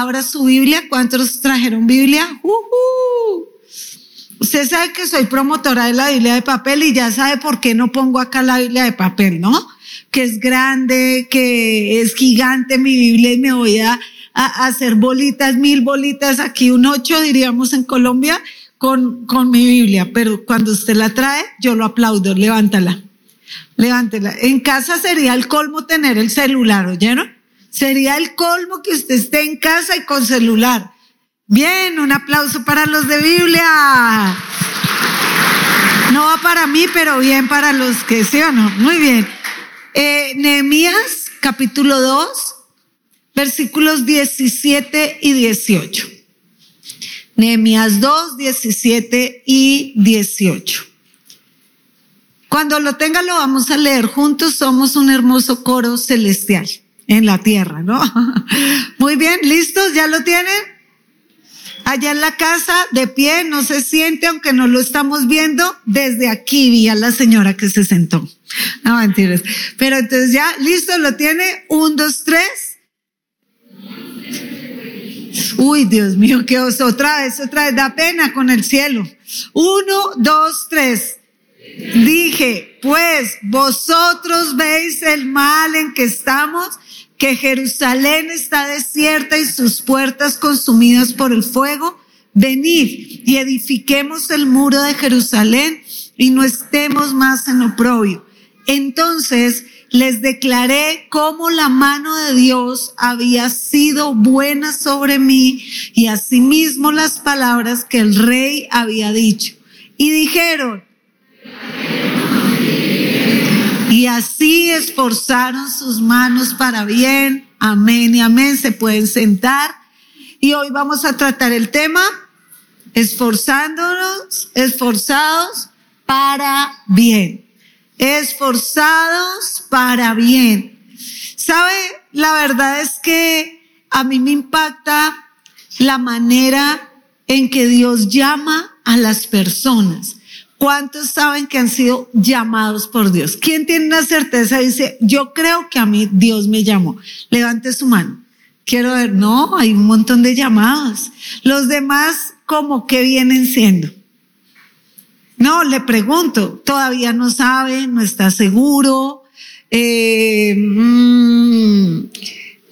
Abra su Biblia. ¿Cuántos trajeron Biblia? Uh Usted sabe que soy promotora de la Biblia de papel y ya sabe por qué no pongo acá la Biblia de papel, ¿no? Que es grande, que es gigante mi Biblia y me voy a, a hacer bolitas, mil bolitas, aquí un ocho diríamos en Colombia, con, con mi Biblia. Pero cuando usted la trae, yo lo aplaudo, levántala. Levántela. En casa sería el colmo tener el celular, ¿oyeron? Sería el colmo que usted esté en casa y con celular. Bien, un aplauso para los de Biblia. No va para mí, pero bien para los que sí o no. Muy bien. Eh, Nehemías, capítulo 2, versículos 17 y 18. Nehemías 2, 17 y 18. Cuando lo tenga lo vamos a leer juntos. Somos un hermoso coro celestial en la tierra, ¿no? Muy bien, ¿listos? ¿Ya lo tienen? Allá en la casa, de pie, no se siente, aunque no lo estamos viendo. Desde aquí vi a la señora que se sentó. No mentiras. Pero entonces ya, listo, lo tiene. Un, dos, tres. Uy, Dios mío, qué oso. Otra vez, otra vez. Da pena con el cielo. Uno, dos, tres. Dije, pues vosotros veis el mal en que estamos, que Jerusalén está desierta y sus puertas consumidas por el fuego. Venid y edifiquemos el muro de Jerusalén y no estemos más en oprobio. Entonces les declaré cómo la mano de Dios había sido buena sobre mí y asimismo las palabras que el rey había dicho. Y dijeron, y así esforzaron sus manos para bien. Amén y amén. Se pueden sentar. Y hoy vamos a tratar el tema esforzándonos, esforzados para bien. Esforzados para bien. ¿Sabe? La verdad es que a mí me impacta la manera en que Dios llama a las personas. ¿Cuántos saben que han sido llamados por Dios? ¿Quién tiene una certeza? Dice, yo creo que a mí Dios me llamó. Levante su mano. Quiero ver, no, hay un montón de llamados. Los demás, ¿cómo que vienen siendo? No, le pregunto, todavía no sabe, no está seguro, eh, mm,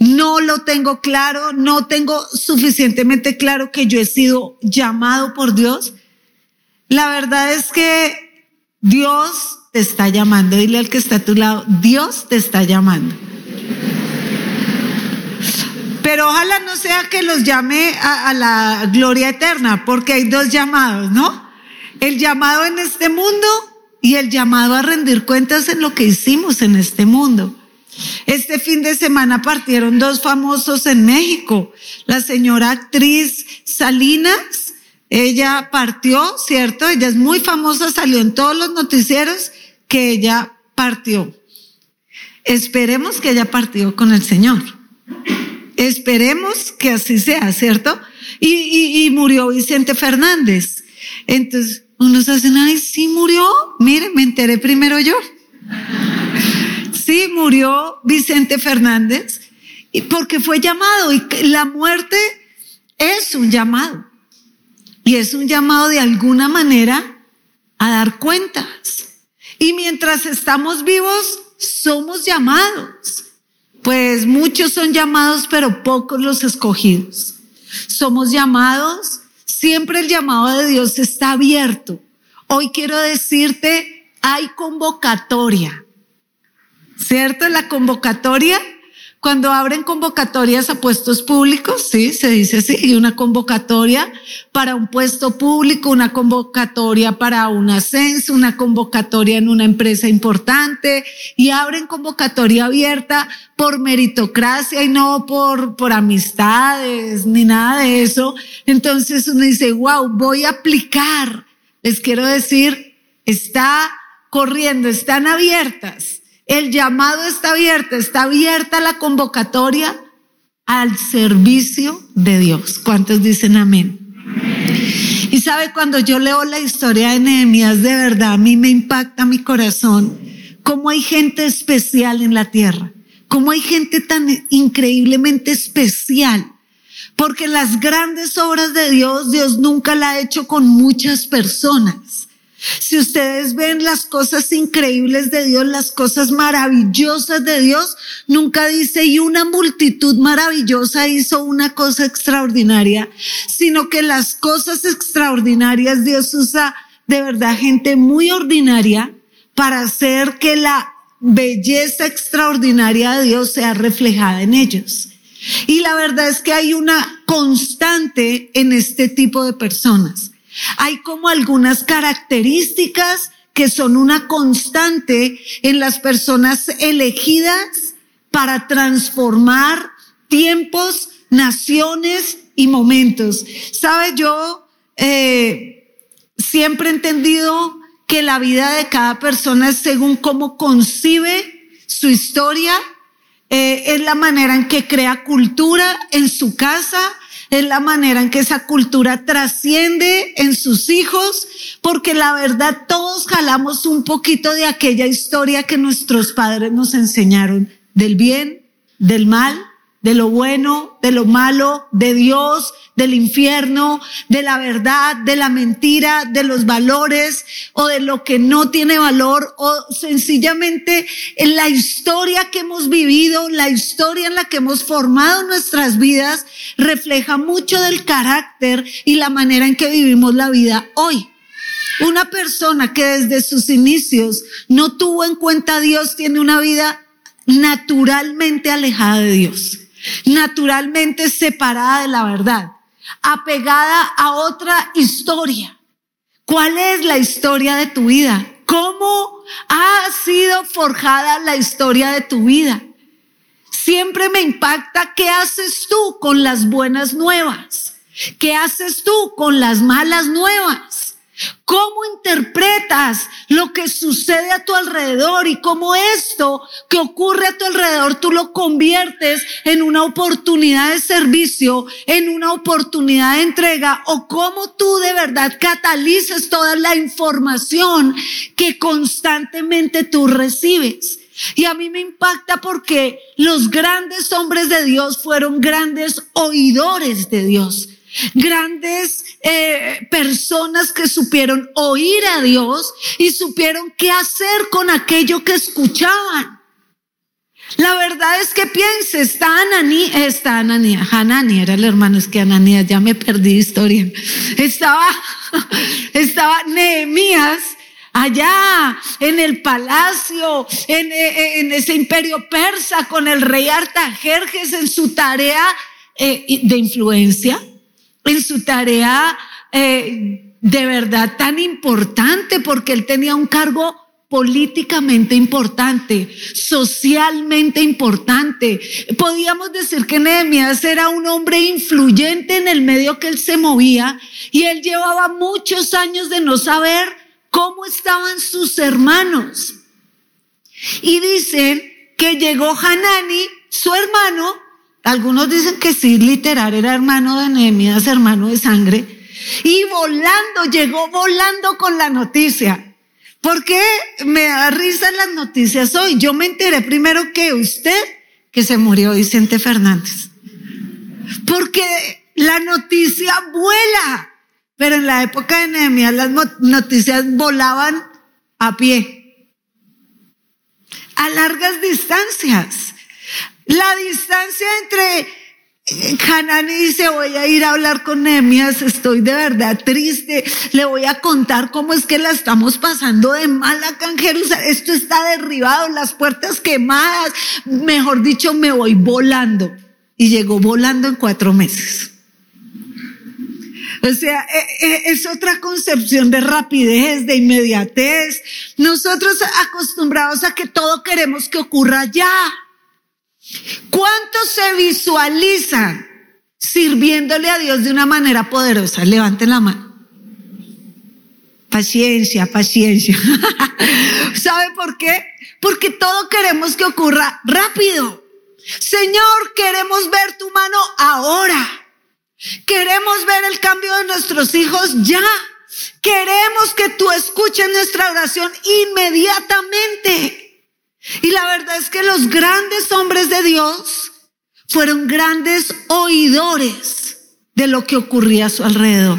no lo tengo claro, no tengo suficientemente claro que yo he sido llamado por Dios. La verdad es que Dios te está llamando. Dile al que está a tu lado, Dios te está llamando. Pero ojalá no sea que los llame a, a, la gloria eterna, porque hay dos llamados, ¿no? El llamado en este mundo y el llamado a rendir cuentas en lo que hicimos en este mundo. Este fin de semana partieron dos famosos en México, la señora actriz Salinas ella partió, ¿cierto? Ella es muy famosa, salió en todos los noticieros que ella partió. Esperemos que ella partió con el Señor. Esperemos que así sea, ¿cierto? Y, y, murió Vicente Fernández. Entonces, unos hacen, ay, sí murió. Miren, me enteré primero yo. Sí, murió Vicente Fernández. Porque fue llamado. Y la muerte es un llamado. Y es un llamado de alguna manera a dar cuentas. Y mientras estamos vivos, somos llamados. Pues muchos son llamados, pero pocos los escogidos. Somos llamados, siempre el llamado de Dios está abierto. Hoy quiero decirte, hay convocatoria. ¿Cierto? La convocatoria cuando abren convocatorias a puestos públicos, sí, se dice así, y una convocatoria para un puesto público, una convocatoria para un ascenso, una convocatoria en una empresa importante, y abren convocatoria abierta por meritocracia y no por, por amistades ni nada de eso. Entonces uno dice, wow, voy a aplicar. Les quiero decir, está corriendo, están abiertas el llamado está abierto, está abierta la convocatoria al servicio de Dios. ¿Cuántos dicen amén? Y sabe, cuando yo leo la historia de Nehemías, de verdad, a mí me impacta mi corazón cómo hay gente especial en la tierra, cómo hay gente tan increíblemente especial. Porque las grandes obras de Dios, Dios nunca la ha hecho con muchas personas. Si ustedes ven las cosas increíbles de Dios, las cosas maravillosas de Dios, nunca dice y una multitud maravillosa hizo una cosa extraordinaria, sino que las cosas extraordinarias Dios usa de verdad gente muy ordinaria para hacer que la belleza extraordinaria de Dios sea reflejada en ellos. Y la verdad es que hay una constante en este tipo de personas. Hay como algunas características que son una constante en las personas elegidas para transformar tiempos, naciones y momentos. Sabe, yo eh, siempre he entendido que la vida de cada persona es según cómo concibe su historia, eh, es la manera en que crea cultura en su casa, es la manera en que esa cultura trasciende en sus hijos, porque la verdad todos jalamos un poquito de aquella historia que nuestros padres nos enseñaron, del bien, del mal, de lo bueno, de lo malo, de Dios, del infierno, de la verdad, de la mentira, de los valores o de lo que no tiene valor o sencillamente en la historia que hemos vivido, la historia en la que hemos formado nuestras vidas refleja mucho del carácter y la manera en que vivimos la vida hoy. Una persona que desde sus inicios no tuvo en cuenta a Dios tiene una vida naturalmente alejada de Dios, naturalmente separada de la verdad apegada a otra historia. ¿Cuál es la historia de tu vida? ¿Cómo ha sido forjada la historia de tu vida? Siempre me impacta qué haces tú con las buenas nuevas. ¿Qué haces tú con las malas nuevas? ¿Cómo interpretas lo que sucede a tu alrededor y cómo esto que ocurre a tu alrededor tú lo conviertes en una oportunidad de servicio, en una oportunidad de entrega o cómo tú de verdad catalizas toda la información que constantemente tú recibes? Y a mí me impacta porque los grandes hombres de Dios fueron grandes oidores de Dios grandes eh, personas que supieron oír a Dios y supieron qué hacer con aquello que escuchaban. La verdad es que piense, está Ananí, está Ananías, Hanani era el hermano, es que Ananías, ya me perdí historia. Estaba, estaba Nehemías allá en el palacio, en, eh, en, ese imperio persa con el rey Artajerjes en su tarea eh, de influencia en su tarea eh, de verdad tan importante porque él tenía un cargo políticamente importante, socialmente importante. Podíamos decir que Nehemías era un hombre influyente en el medio que él se movía y él llevaba muchos años de no saber cómo estaban sus hermanos. Y dicen que llegó Hanani, su hermano, algunos dicen que sí, literal, era hermano de Nehemías, hermano de sangre. Y volando, llegó volando con la noticia. ¿Por qué me da risa las noticias hoy? Yo me enteré primero que usted, que se murió Vicente Fernández. Porque la noticia vuela. Pero en la época de Nehemías las noticias volaban a pie. A largas distancias. La distancia entre Hanani dice, voy a ir a hablar con Nehemías, estoy de verdad triste, le voy a contar cómo es que la estamos pasando de mal acá en Jerusalén, esto está derribado, las puertas quemadas, mejor dicho, me voy volando. Y llegó volando en cuatro meses. O sea, e, e, es otra concepción de rapidez, de inmediatez. Nosotros acostumbrados a que todo queremos que ocurra ya. ¿Cuántos se visualizan sirviéndole a Dios de una manera poderosa? Levanten la mano. Paciencia, paciencia. ¿Sabe por qué? Porque todo queremos que ocurra rápido. Señor, queremos ver tu mano ahora. Queremos ver el cambio de nuestros hijos ya. Queremos que tú escuches nuestra oración inmediatamente. Y la verdad es que los grandes hombres de Dios fueron grandes oidores de lo que ocurría a su alrededor.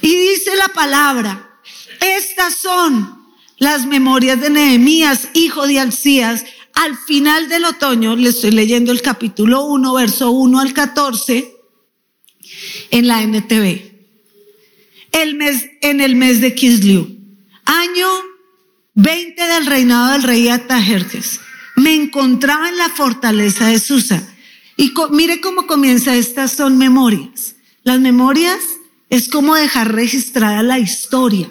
Y dice la palabra, estas son las memorias de Nehemías, hijo de Alcías. Al final del otoño, le estoy leyendo el capítulo 1, verso 1 al 14, en la NTV. El mes, en el mes de Kisliu, año 20 del reinado del rey Atajerjes. Me encontraba en la fortaleza de Susa. Y mire cómo comienza, estas son memorias. Las memorias es como dejar registrada la historia.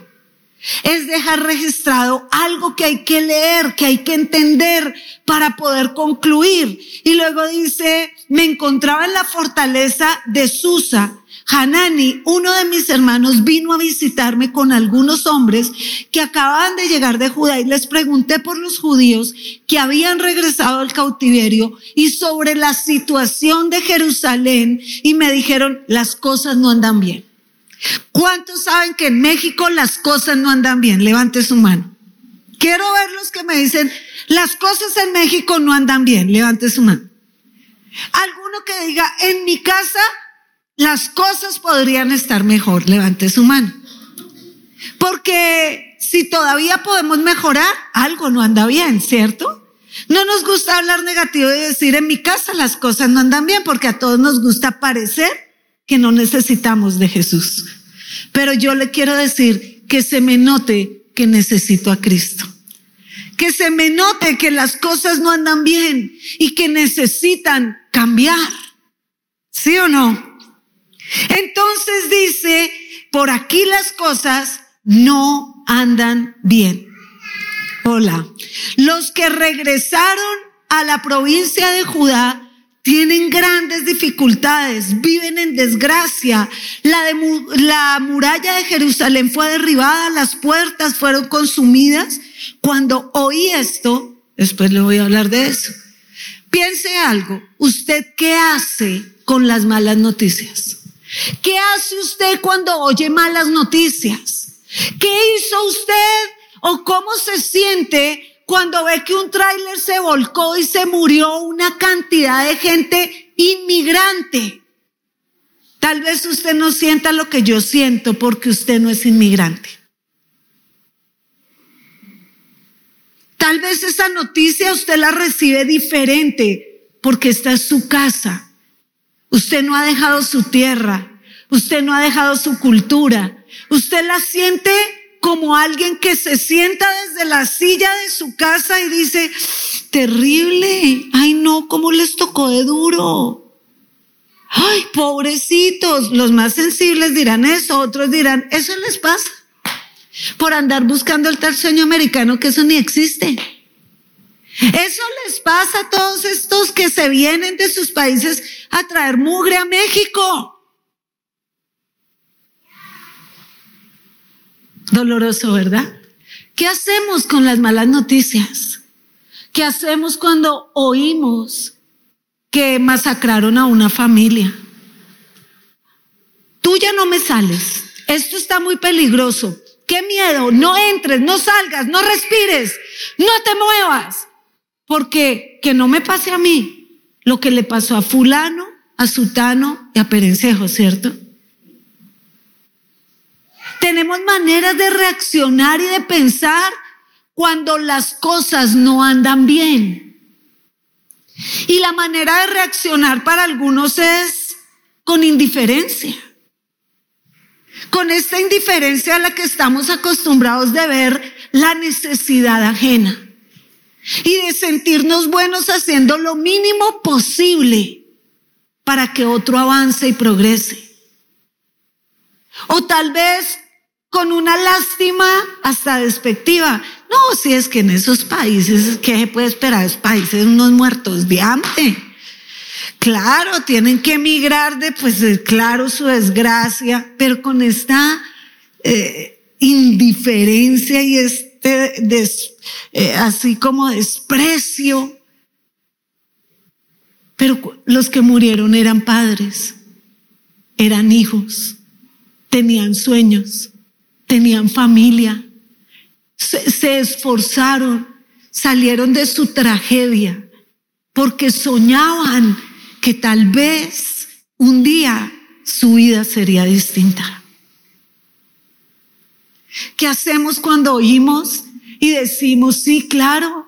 Es dejar registrado algo que hay que leer, que hay que entender para poder concluir. Y luego dice, me encontraba en la fortaleza de Susa. Hanani, uno de mis hermanos, vino a visitarme con algunos hombres que acababan de llegar de Judá y les pregunté por los judíos que habían regresado al cautiverio y sobre la situación de Jerusalén y me dijeron, las cosas no andan bien. ¿Cuántos saben que en México las cosas no andan bien? Levante su mano. Quiero ver los que me dicen, las cosas en México no andan bien. Levante su mano. Alguno que diga, en mi casa las cosas podrían estar mejor. Levante su mano. Porque si todavía podemos mejorar, algo no anda bien, ¿cierto? No nos gusta hablar negativo y decir, en mi casa las cosas no andan bien, porque a todos nos gusta parecer que no necesitamos de Jesús. Pero yo le quiero decir que se me note que necesito a Cristo. Que se me note que las cosas no andan bien y que necesitan cambiar. ¿Sí o no? Entonces dice, por aquí las cosas no andan bien. Hola. Los que regresaron a la provincia de Judá tienen grandes dificultades, viven en desgracia. La, la muralla de Jerusalén fue derribada, las puertas fueron consumidas. Cuando oí esto, después le voy a hablar de eso. Piense algo, ¿usted qué hace con las malas noticias? ¿Qué hace usted cuando oye malas noticias? ¿Qué hizo usted o cómo se siente cuando ve que un tráiler se volcó y se murió una cantidad de gente inmigrante. Tal vez usted no sienta lo que yo siento porque usted no es inmigrante. Tal vez esa noticia usted la recibe diferente porque esta es su casa. Usted no ha dejado su tierra. Usted no ha dejado su cultura. Usted la siente como alguien que se sienta desde la silla de su casa y dice, terrible, ay no, ¿cómo les tocó de duro? Ay, pobrecitos, los más sensibles dirán eso, otros dirán, eso les pasa por andar buscando el tal sueño americano que eso ni existe. Eso les pasa a todos estos que se vienen de sus países a traer mugre a México. Doloroso, ¿verdad? ¿Qué hacemos con las malas noticias? ¿Qué hacemos cuando oímos que masacraron a una familia? Tú ya no me sales. Esto está muy peligroso. Qué miedo. No entres, no salgas, no respires, no te muevas. Porque que no me pase a mí lo que le pasó a fulano, a sutano y a perencejo, ¿cierto? Tenemos maneras de reaccionar y de pensar cuando las cosas no andan bien. Y la manera de reaccionar para algunos es con indiferencia. Con esta indiferencia a la que estamos acostumbrados de ver la necesidad ajena y de sentirnos buenos haciendo lo mínimo posible para que otro avance y progrese. O tal vez con una lástima hasta despectiva. No, si es que en esos países, ¿qué se puede esperar? Esos países unos muertos de hambre. Claro, tienen que emigrar de, pues, claro, su desgracia, pero con esta eh, indiferencia y este, eh, así como desprecio. Pero los que murieron eran padres, eran hijos, tenían sueños tenían familia, se, esforzaron, salieron de su tragedia, porque soñaban que tal vez un día su vida sería distinta. ¿Qué hacemos cuando oímos y decimos, sí, claro,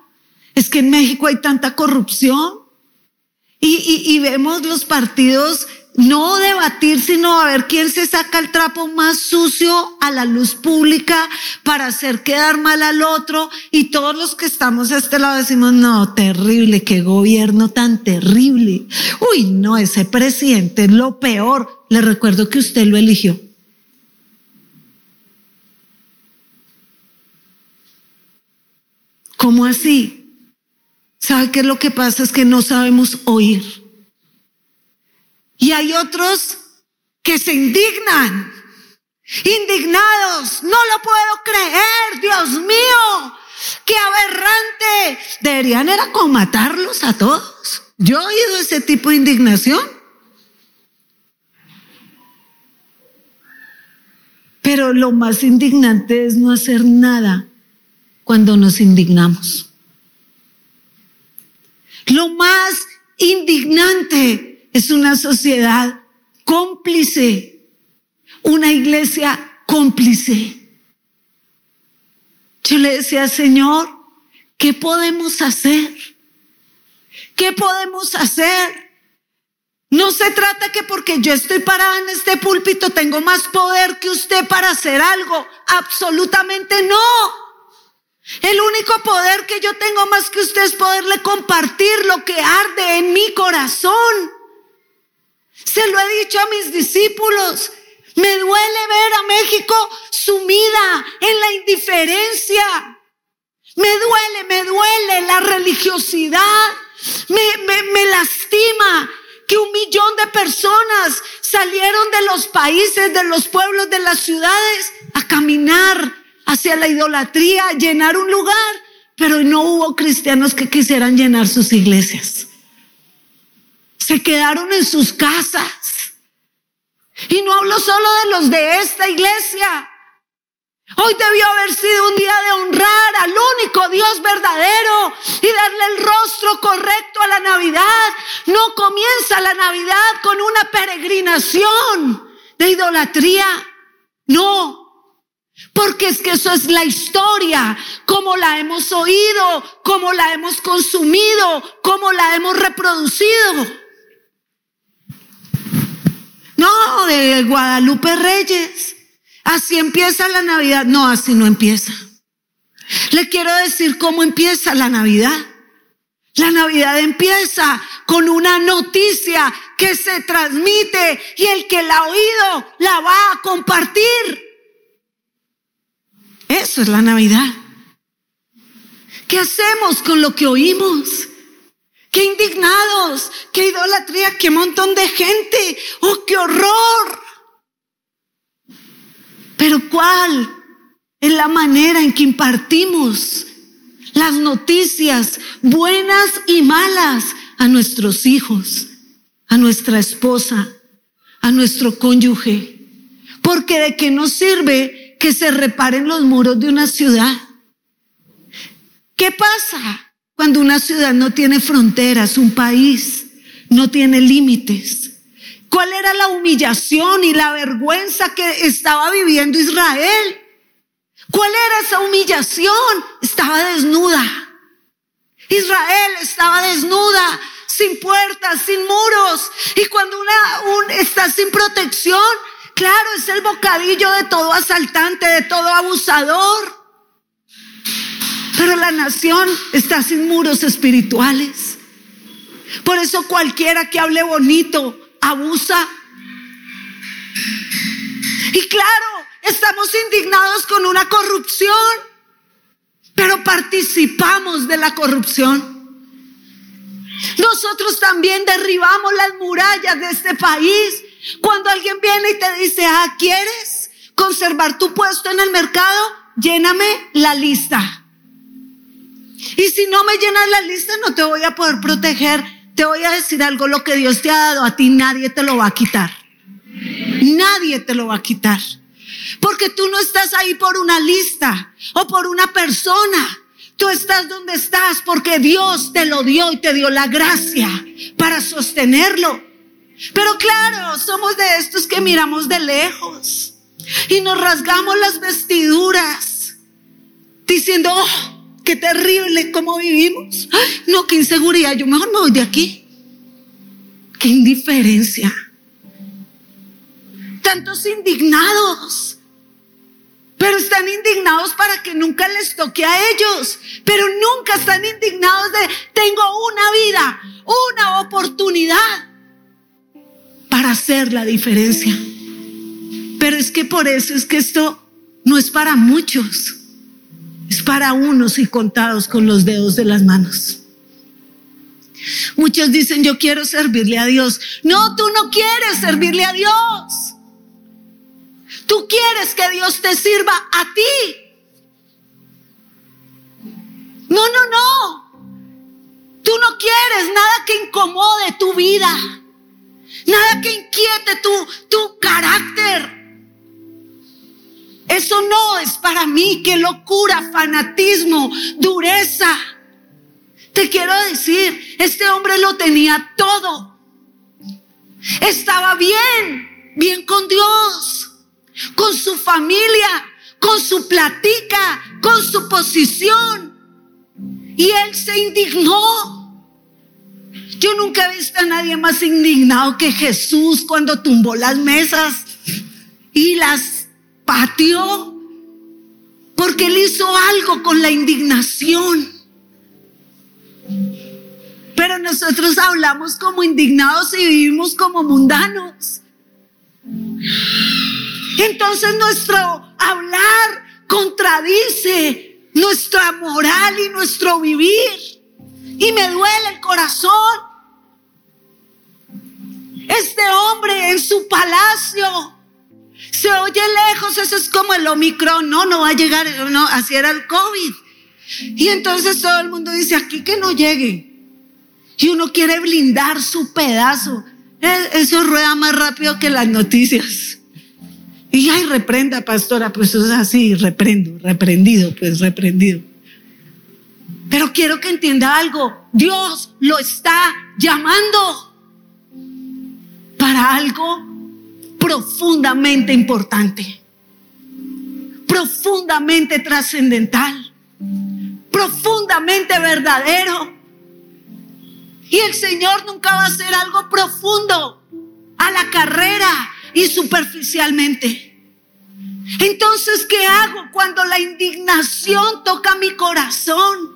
es que en México hay tanta corrupción? Y, y vemos los partidos no debatir, sino a ver quién se saca el trapo más sucio a la luz pública para hacer quedar mal al otro. Y todos los que estamos a este lado decimos, no, terrible, qué gobierno tan terrible. Uy, no, ese presidente es lo peor. Le recuerdo que usted lo eligió. ¿Cómo así? ¿Sabe qué es lo que pasa? Es que no sabemos oír. Y hay otros que se indignan, indignados. No lo puedo creer, Dios mío. Qué aberrante. Deberían era como matarlos a todos. Yo he oído ese tipo de indignación. Pero lo más indignante es no hacer nada cuando nos indignamos. Lo más indignante es una sociedad cómplice, una iglesia cómplice. Yo le decía, Señor, ¿qué podemos hacer? ¿Qué podemos hacer? No se trata que porque yo estoy parada en este púlpito tengo más poder que usted para hacer algo. Absolutamente no. El único poder que yo tengo más que usted es poderle compartir lo que arde en mi corazón. Se lo he dicho a mis discípulos. Me duele ver a México sumida en la indiferencia. Me duele, me duele la religiosidad. Me, me, me lastima que un millón de personas salieron de los países, de los pueblos, de las ciudades a caminar hacia la idolatría, llenar un lugar, pero no hubo cristianos que quisieran llenar sus iglesias se quedaron en sus casas. Y no hablo solo de los de esta iglesia. Hoy debió haber sido un día de honrar al único Dios verdadero y darle el rostro correcto a la Navidad. No comienza la Navidad con una peregrinación de idolatría. No, porque es que eso es la historia, como la hemos oído, como la hemos consumido, como la hemos reproducido. No, de Guadalupe Reyes. Así empieza la Navidad. No, así no empieza. Le quiero decir cómo empieza la Navidad. La Navidad empieza con una noticia que se transmite y el que la ha oído la va a compartir. Eso es la Navidad. ¿Qué hacemos con lo que oímos? qué indignados, qué idolatría, qué montón de gente, oh, qué horror. Pero ¿cuál es la manera en que impartimos las noticias buenas y malas a nuestros hijos, a nuestra esposa, a nuestro cónyuge? Porque de qué nos sirve que se reparen los muros de una ciudad. ¿Qué pasa cuando una ciudad no tiene fronteras, un país no tiene límites. ¿Cuál era la humillación y la vergüenza que estaba viviendo Israel? ¿Cuál era esa humillación? Estaba desnuda. Israel estaba desnuda, sin puertas, sin muros. Y cuando una está sin protección, claro, es el bocadillo de todo asaltante, de todo abusador. Pero la nación está sin muros espirituales. Por eso cualquiera que hable bonito abusa. Y claro, estamos indignados con una corrupción, pero participamos de la corrupción. Nosotros también derribamos las murallas de este país. Cuando alguien viene y te dice, ah, ¿quieres conservar tu puesto en el mercado? Lléname la lista. Y si no me llenas la lista, no te voy a poder proteger. Te voy a decir algo, lo que Dios te ha dado a ti, nadie te lo va a quitar. Nadie te lo va a quitar. Porque tú no estás ahí por una lista o por una persona. Tú estás donde estás porque Dios te lo dio y te dio la gracia para sostenerlo. Pero claro, somos de estos que miramos de lejos y nos rasgamos las vestiduras diciendo, oh, qué terrible cómo vivimos. no, qué inseguridad, yo mejor me voy de aquí. Qué indiferencia. Tantos indignados pero están indignados para que nunca les toque a ellos, pero nunca están indignados de, tengo una vida, una oportunidad para hacer la diferencia. Pero es que por eso es que esto no es para muchos, es para unos y contados con los dedos de las manos. Muchos dicen, yo quiero servirle a Dios. No, tú no quieres servirle a Dios. Tú quieres que Dios te sirva a ti. No, no, no. Tú no quieres nada que incomode tu vida. Nada que inquiete tu, tu carácter. Eso no es para mí. Qué locura, fanatismo, dureza. Te quiero decir, este hombre lo tenía todo. Estaba bien, bien con Dios con su familia, con su platica, con su posición. Y él se indignó. Yo nunca he visto a nadie más indignado que Jesús cuando tumbó las mesas y las pateó. Porque él hizo algo con la indignación. Pero nosotros hablamos como indignados y vivimos como mundanos. Entonces nuestro hablar contradice nuestra moral y nuestro vivir. Y me duele el corazón. Este hombre en su palacio se oye lejos, eso es como el Omicron, no, no va a llegar, no, así era el COVID. Y entonces todo el mundo dice, aquí que no llegue. Y uno quiere blindar su pedazo. E, eso rueda más rápido que las noticias. Y ay, reprenda, pastora, pues eso es así, reprendo, reprendido, pues reprendido. Pero quiero que entienda algo, Dios lo está llamando para algo profundamente importante, profundamente trascendental, profundamente verdadero. Y el Señor nunca va a hacer algo profundo a la carrera y superficialmente. Entonces, ¿qué hago cuando la indignación toca mi corazón?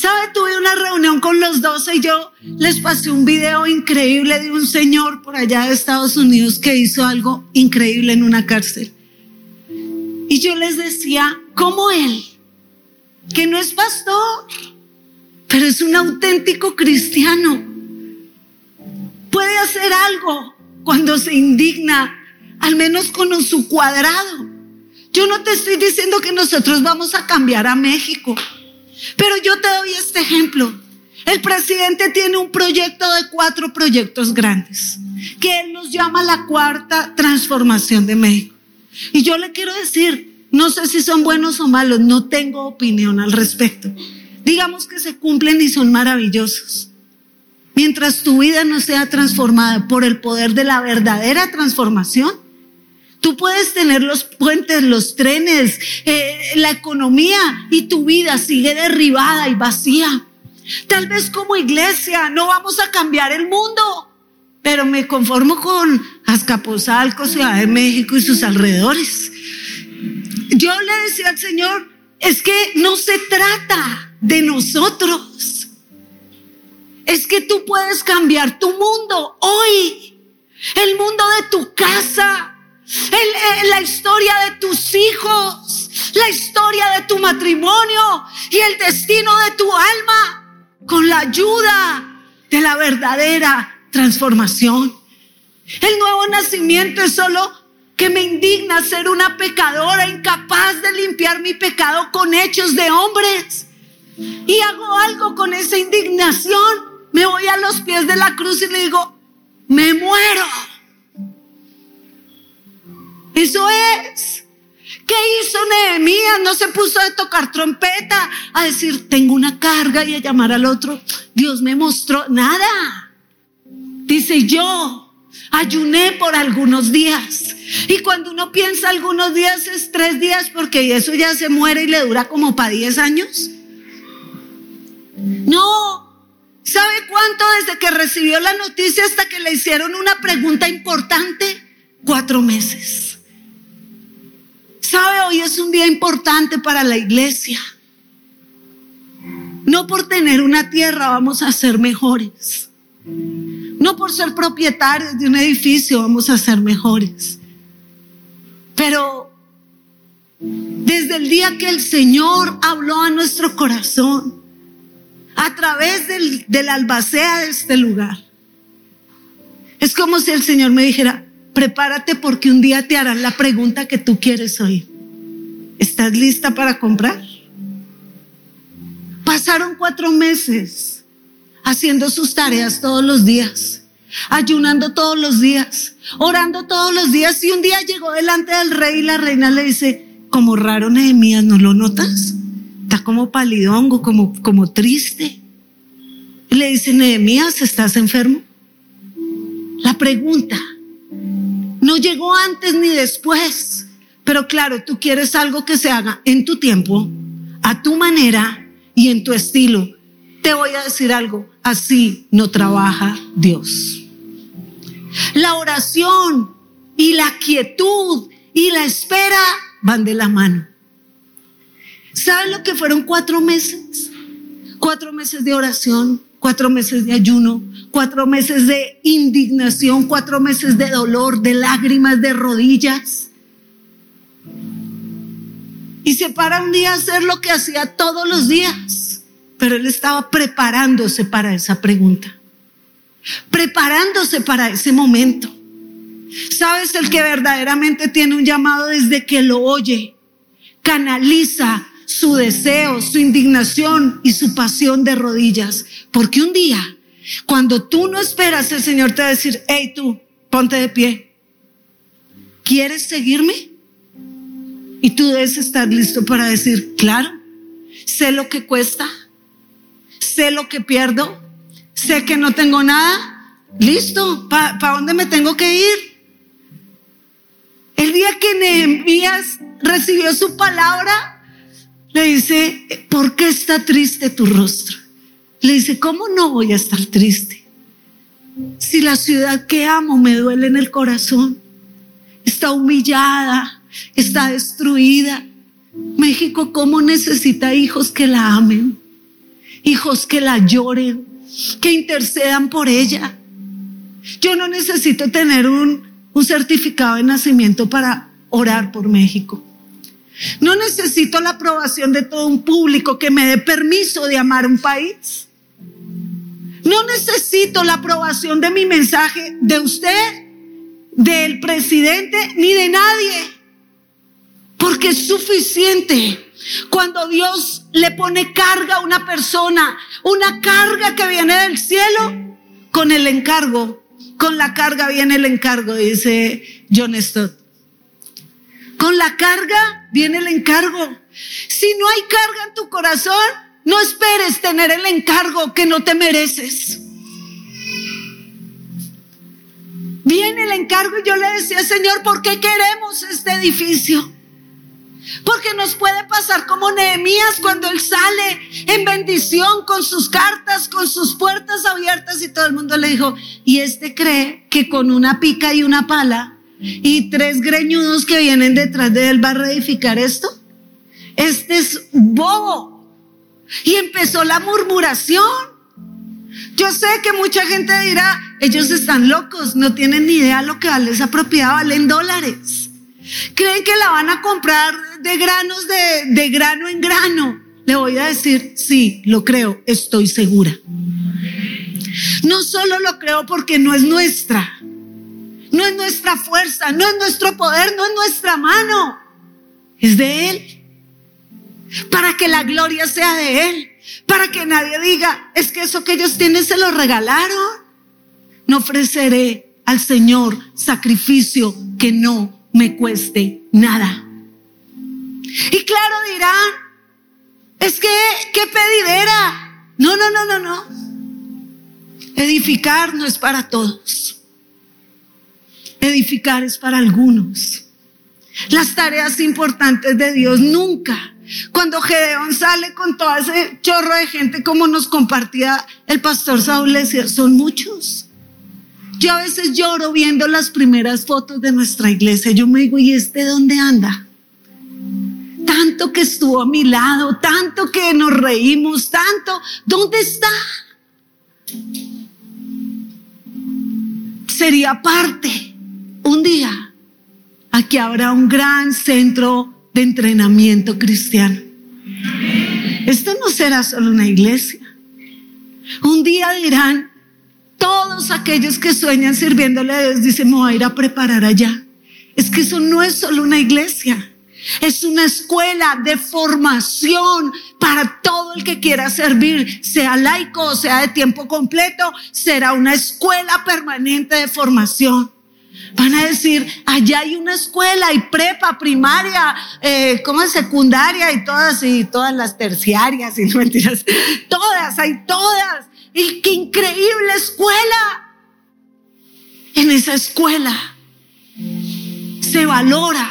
¿Sabe? Tuve una reunión con los doce y yo les pasé un video increíble de un señor por allá de Estados Unidos que hizo algo increíble en una cárcel. Y yo les decía, ¿cómo él, que no es pastor, pero es un auténtico cristiano, puede hacer algo cuando se indigna, al menos con su cuadrado. Yo no te estoy diciendo que nosotros vamos a cambiar a México, pero yo te doy este ejemplo. El presidente tiene un proyecto de cuatro proyectos grandes, que él nos llama la cuarta transformación de México. Y yo le quiero decir, no sé si son buenos o malos, no tengo opinión al respecto. Digamos que se cumplen y son maravillosos. Mientras tu vida no sea transformada por el poder de la verdadera transformación, tú puedes tener los puentes, los trenes, eh, la economía y tu vida sigue derribada y vacía. Tal vez como iglesia no vamos a cambiar el mundo, pero me conformo con Azcapotzalco, Ciudad de México y sus alrededores. Yo le decía al Señor, es que no se trata de nosotros es que tú puedes cambiar tu mundo hoy, el mundo de tu casa, la historia de tus hijos, la historia de tu matrimonio y el destino de tu alma con la ayuda de la verdadera transformación. El nuevo nacimiento es solo que me indigna ser una pecadora incapaz de limpiar mi pecado con hechos de hombres. Y hago algo con esa indignación me voy a los pies de la cruz y le digo, me muero. Eso es. ¿Qué hizo Nehemías? No se puso a tocar trompeta, a decir, tengo una carga y a llamar al otro. Dios me mostró nada. Dice yo, ayuné por algunos días. Y cuando uno piensa algunos días es tres días porque eso ya se muere y le dura como para diez años. No, ¿sabe cuánto desde que recibió la noticia hasta que le hicieron una pregunta importante? Cuatro meses. Hoy es un día importante para la iglesia. No por tener una tierra vamos a ser mejores. No por ser propietarios de un edificio vamos a ser mejores. Pero desde el día que el Señor habló a nuestro corazón, a través del, del albacea de este lugar, es como si el Señor me dijera, Prepárate porque un día te harán la pregunta que tú quieres oír. ¿Estás lista para comprar? Pasaron cuatro meses haciendo sus tareas todos los días, ayunando todos los días, orando todos los días y un día llegó delante del rey y la reina le dice, como raro Nehemías, ¿no lo notas? Está como palidongo, como, como triste. Y le dice, Nehemías, ¿estás enfermo? La pregunta no llegó antes ni después. Pero claro, tú quieres algo que se haga en tu tiempo, a tu manera y en tu estilo. Te voy a decir algo, así no trabaja Dios. La oración y la quietud y la espera van de la mano. ¿Saben lo que fueron cuatro meses? Cuatro meses de oración, cuatro meses de ayuno, cuatro meses de indignación, cuatro meses de dolor, de lágrimas, de rodillas. Y se para un día a hacer lo que hacía todos los días, pero él estaba preparándose para esa pregunta, preparándose para ese momento. ¿Sabes? El que verdaderamente tiene un llamado desde que lo oye, canaliza su deseo, su indignación y su pasión de rodillas. Porque un día, cuando tú no esperas, el Señor te va a decir, hey tú, ponte de pie. ¿Quieres seguirme? Y tú debes estar listo para decir, claro, sé lo que cuesta, sé lo que pierdo, sé que no tengo nada, listo, ¿para dónde me tengo que ir? El día que Nehemías recibió su palabra, le dice, ¿por qué está triste tu rostro? Le dice, ¿cómo no voy a estar triste? Si la ciudad que amo me duele en el corazón, está humillada, está destruida. México, ¿cómo necesita hijos que la amen? Hijos que la lloren, que intercedan por ella. Yo no necesito tener un, un certificado de nacimiento para orar por México. No necesito la aprobación de todo un público que me dé permiso de amar un país. No necesito la aprobación de mi mensaje de usted, del presidente, ni de nadie. Porque es suficiente cuando Dios le pone carga a una persona, una carga que viene del cielo, con el encargo. Con la carga viene el encargo, dice John Stott. Con la carga viene el encargo. Si no hay carga en tu corazón, no esperes tener el encargo que no te mereces. Viene el encargo y yo le decía, Señor, ¿por qué queremos este edificio? Porque nos puede pasar como Nehemías cuando él sale en bendición con sus cartas, con sus puertas abiertas y todo el mundo le dijo, y este cree que con una pica y una pala y tres greñudos que vienen detrás de él va a reedificar esto. Este es bobo. Y empezó la murmuración. Yo sé que mucha gente dirá, ellos están locos, no tienen ni idea lo que vale esa propiedad, valen dólares. Creen que la van a comprar de granos de, de grano en grano. Le voy a decir, sí, lo creo, estoy segura. No solo lo creo porque no es nuestra, no es nuestra fuerza, no es nuestro poder, no es nuestra mano. Es de Él. Para que la gloria sea de Él. Para que nadie diga, es que eso que ellos tienen se lo regalaron. No ofreceré al Señor sacrificio que no me cueste nada. Y claro dirán, es que, qué pedidera. No, no, no, no, no. Edificar no es para todos. Edificar es para algunos. Las tareas importantes de Dios nunca. Cuando Gedeón sale con todo ese chorro de gente como nos compartía el pastor Saúl, son muchos. Yo a veces lloro viendo las primeras fotos de nuestra iglesia. Yo me digo, ¿y este dónde anda? Tanto que estuvo a mi lado, tanto que nos reímos, tanto. ¿Dónde está? Sería parte un día aquí habrá un gran centro de entrenamiento cristiano. Esto no será solo una iglesia. Un día dirán, todos aquellos que sueñan sirviéndole a Dios, dicen, me voy a ir a preparar allá. Es que eso no es solo una iglesia. Es una escuela de formación para todo el que quiera servir, sea laico o sea de tiempo completo, será una escuela permanente de formación. Van a decir, allá hay una escuela, hay prepa, primaria, eh, como secundaria y todas, y todas las terciarias y no mentiras, todas, hay todas. Y qué increíble escuela. En esa escuela se valora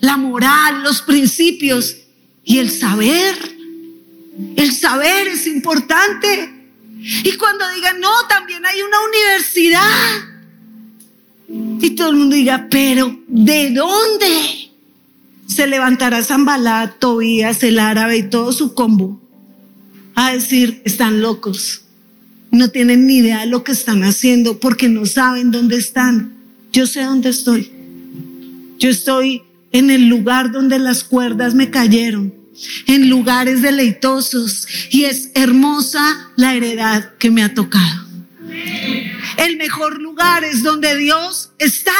la moral, los principios y el saber. El saber es importante. Y cuando digan, no, también hay una universidad. Y todo el mundo diga, pero ¿de dónde? Se levantará Zambalá, Tobías, el árabe y todo su combo a decir, están locos. No tienen ni idea de lo que están haciendo porque no saben dónde están. Yo sé dónde estoy. Yo estoy en el lugar donde las cuerdas me cayeron, en lugares deleitosos y es hermosa la heredad que me ha tocado. El mejor lugar es donde Dios está.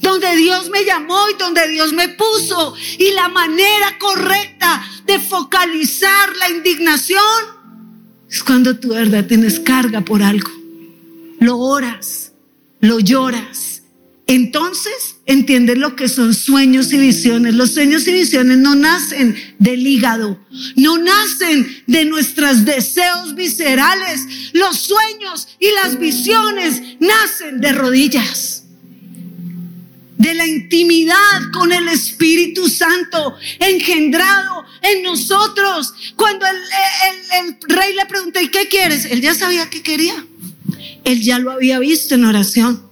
Donde Dios me llamó y donde Dios me puso. Y la manera correcta de focalizar la indignación es cuando tú verdad tienes carga por algo. Lo oras, lo lloras entonces entiendes lo que son sueños y visiones. Los sueños y visiones no nacen del hígado, no nacen de nuestros deseos viscerales. Los sueños y las visiones nacen de rodillas, de la intimidad con el Espíritu Santo engendrado en nosotros. Cuando el, rey le preguntó, ¿y qué quieres? Él ya sabía qué quería. Él ya lo había visto en oración.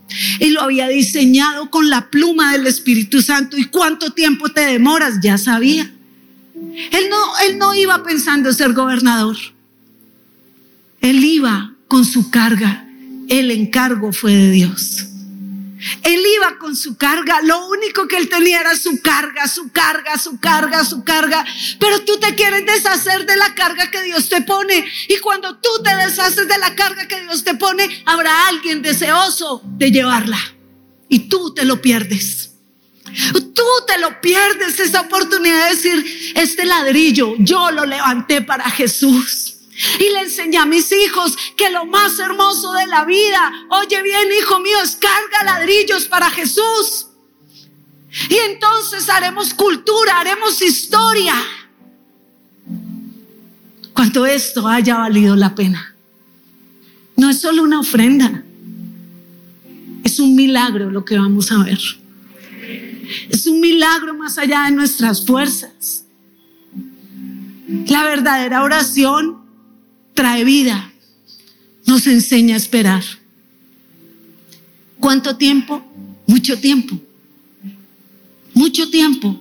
Y lo había diseñado con la pluma del Espíritu Santo. ¿Y cuánto tiempo te demoras? Ya sabía. Él no, él no iba pensando ser gobernador. Él iba con su carga. El encargo fue de Dios. Él iba con su carga, lo único que él tenía era su carga, su carga, su carga, su carga. Pero tú te quieres deshacer de la carga que Dios te pone. Y cuando tú te deshaces de la carga que Dios te pone, habrá alguien deseoso de llevarla. Y tú te lo pierdes. Tú te lo pierdes esa oportunidad de decir, este ladrillo yo lo levanté para Jesús. Y le enseñé a mis hijos que lo más hermoso de la vida, oye bien hijo mío, es carga ladrillos para Jesús. Y entonces haremos cultura, haremos historia. Cuando esto haya valido la pena. No es solo una ofrenda, es un milagro lo que vamos a ver. Es un milagro más allá de nuestras fuerzas. La verdadera oración trae vida, nos enseña a esperar. ¿Cuánto tiempo? Mucho tiempo. Mucho tiempo.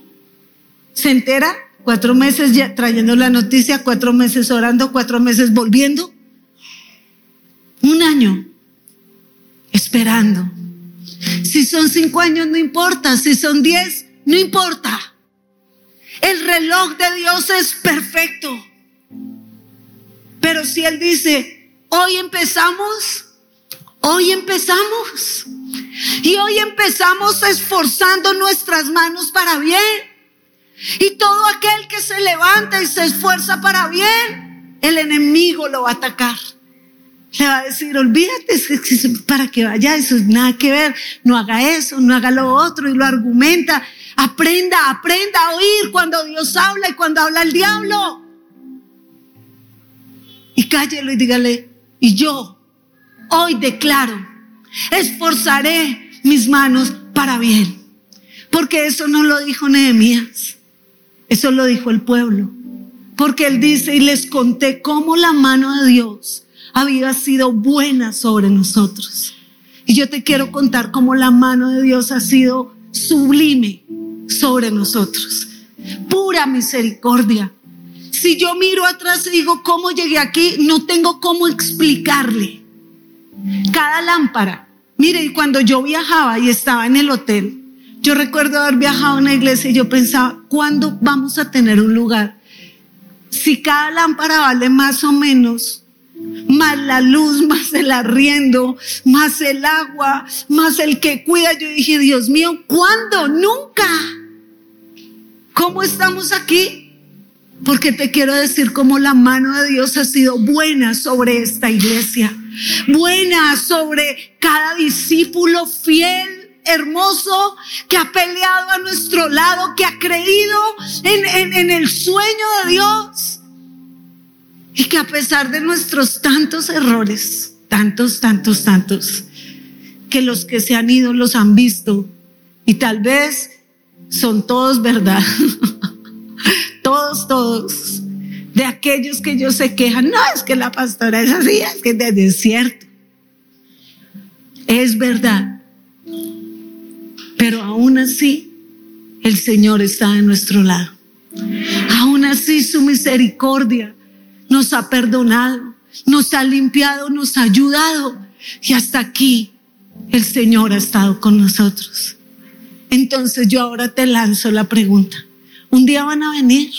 ¿Se entera? Cuatro meses ya trayendo la noticia, cuatro meses orando, cuatro meses volviendo. Un año esperando. Si son cinco años, no importa. Si son diez, no importa. El reloj de Dios es perfecto. Pero si Él dice, hoy empezamos, hoy empezamos. Y hoy empezamos esforzando nuestras manos para bien. Y todo aquel que se levanta y se esfuerza para bien, el enemigo lo va a atacar. Le va a decir, olvídate, para que vaya, eso es nada que ver, no haga eso, no haga lo otro y lo argumenta. Aprenda, aprenda a oír cuando Dios habla y cuando habla el diablo. Cállelo y dígale, y yo hoy declaro, esforzaré mis manos para bien. Porque eso no lo dijo Nehemías, eso lo dijo el pueblo. Porque él dice, y les conté cómo la mano de Dios había sido buena sobre nosotros. Y yo te quiero contar cómo la mano de Dios ha sido sublime sobre nosotros. Pura misericordia. Si yo miro atrás y digo cómo llegué aquí, no tengo cómo explicarle. Cada lámpara. Mire, cuando yo viajaba y estaba en el hotel, yo recuerdo haber viajado a una iglesia y yo pensaba, ¿cuándo vamos a tener un lugar? Si cada lámpara vale más o menos más la luz, más el arriendo, más el agua, más el que cuida. Yo dije, Dios mío, ¿cuándo? Nunca. ¿Cómo estamos aquí? Porque te quiero decir cómo la mano de Dios ha sido buena sobre esta iglesia, buena sobre cada discípulo fiel, hermoso, que ha peleado a nuestro lado, que ha creído en, en el sueño de Dios y que a pesar de nuestros tantos errores, tantos, tantos, tantos, que los que se han ido los han visto y tal vez son todos verdad. todos, todos. De aquellos que ellos se quejan, no, es que la pastora es así, es que es cierto. Es verdad. Pero aún así, el Señor está de nuestro lado. Aún así, su misericordia nos ha perdonado, nos ha limpiado, nos ha ayudado. Y hasta aquí el Señor ha estado con nosotros. Entonces yo ahora te lanzo la pregunta. Un día van a venir,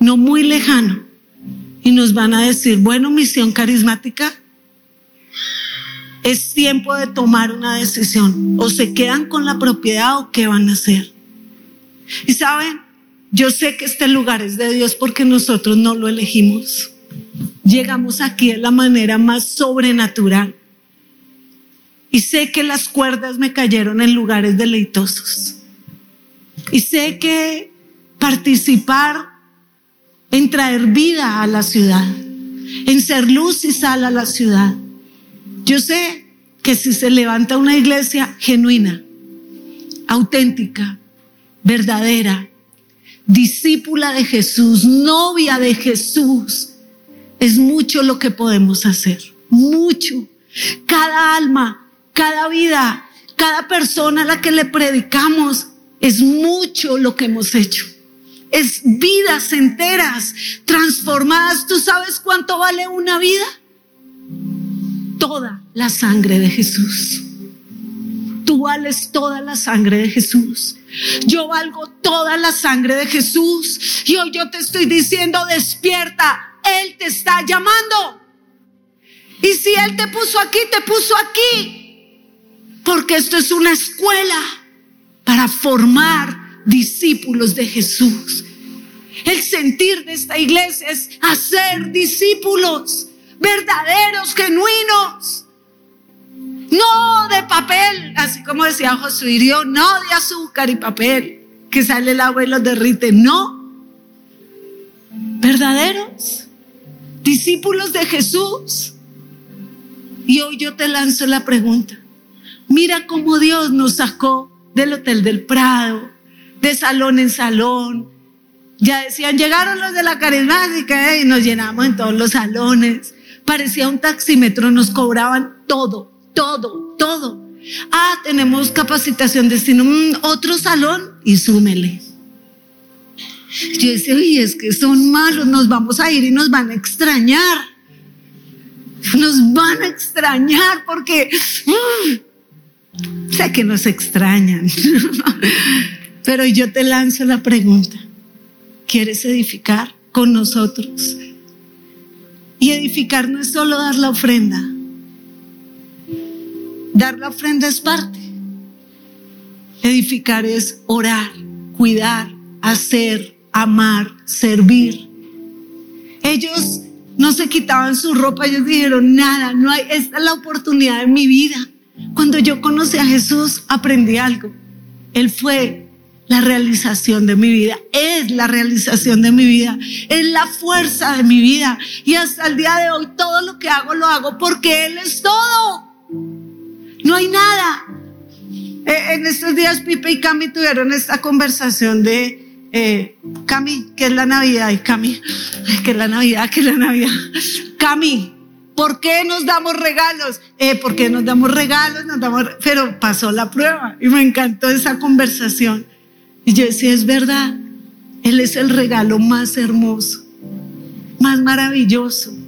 no muy lejano, y nos van a decir, bueno, misión carismática, es tiempo de tomar una decisión. O se quedan con la propiedad o qué van a hacer. Y saben, yo sé que este lugar es de Dios porque nosotros no lo elegimos. Llegamos aquí de la manera más sobrenatural. Y sé que las cuerdas me cayeron en lugares deleitosos. Y sé que participar en traer vida a la ciudad, en ser luz y sal a la ciudad. Yo sé que si se levanta una iglesia genuina, auténtica, verdadera, discípula de Jesús, novia de Jesús, es mucho lo que podemos hacer, mucho. Cada alma, cada vida, cada persona a la que le predicamos, es mucho lo que hemos hecho. Es vidas enteras transformadas. ¿Tú sabes cuánto vale una vida? Toda la sangre de Jesús. Tú vales toda la sangre de Jesús. Yo valgo toda la sangre de Jesús. Y hoy yo te estoy diciendo, despierta. Él te está llamando. Y si Él te puso aquí, te puso aquí. Porque esto es una escuela para formar discípulos de Jesús. El sentir de esta iglesia es hacer discípulos verdaderos, genuinos no de papel, así como decía Josué no de azúcar y papel, que sale el agua y los derrite, no. Verdaderos, discípulos de Jesús. Y hoy yo te lanzo la pregunta. Mira cómo Dios nos sacó del Hotel del Prado, de salón en salón. Ya decían, llegaron los de la carismática y nos llenamos en todos los salones. Parecía un taxímetro, nos cobraban todo todo, todo. Ah, tenemos capacitación de destino, mm, otro salón y súmele. Yo decía, oye, es que son malos, nos vamos a ir y nos van a extrañar. Nos van a extrañar porque mm, sé que nos extrañan. Pero yo te lanzo la pregunta, ¿quieres edificar con nosotros? Y edificar no es solo dar la ofrenda, Dar la ofrenda es parte. Edificar es orar, cuidar, hacer, amar, servir. Ellos no se quitaban su ropa, ellos dijeron, nada, no hay, esta es la oportunidad de mi vida. Cuando yo conocí a Jesús, aprendí algo. Él fue la realización de mi vida, es la realización de mi vida, es la fuerza de mi vida. Y hasta el día de hoy todo lo que hago lo hago porque Él es todo. No hay nada. Eh, en estos días Pipe y Cami tuvieron esta conversación de, eh, Cami, ¿qué es la Navidad? Y Cami, ¿qué es la Navidad? ¿Qué es la Navidad? Cami, ¿por qué nos damos regalos? Eh, ¿Por qué nos damos regalos? Nos damos, pero pasó la prueba y me encantó esa conversación. Y yo decía, es verdad, Él es el regalo más hermoso, más maravilloso.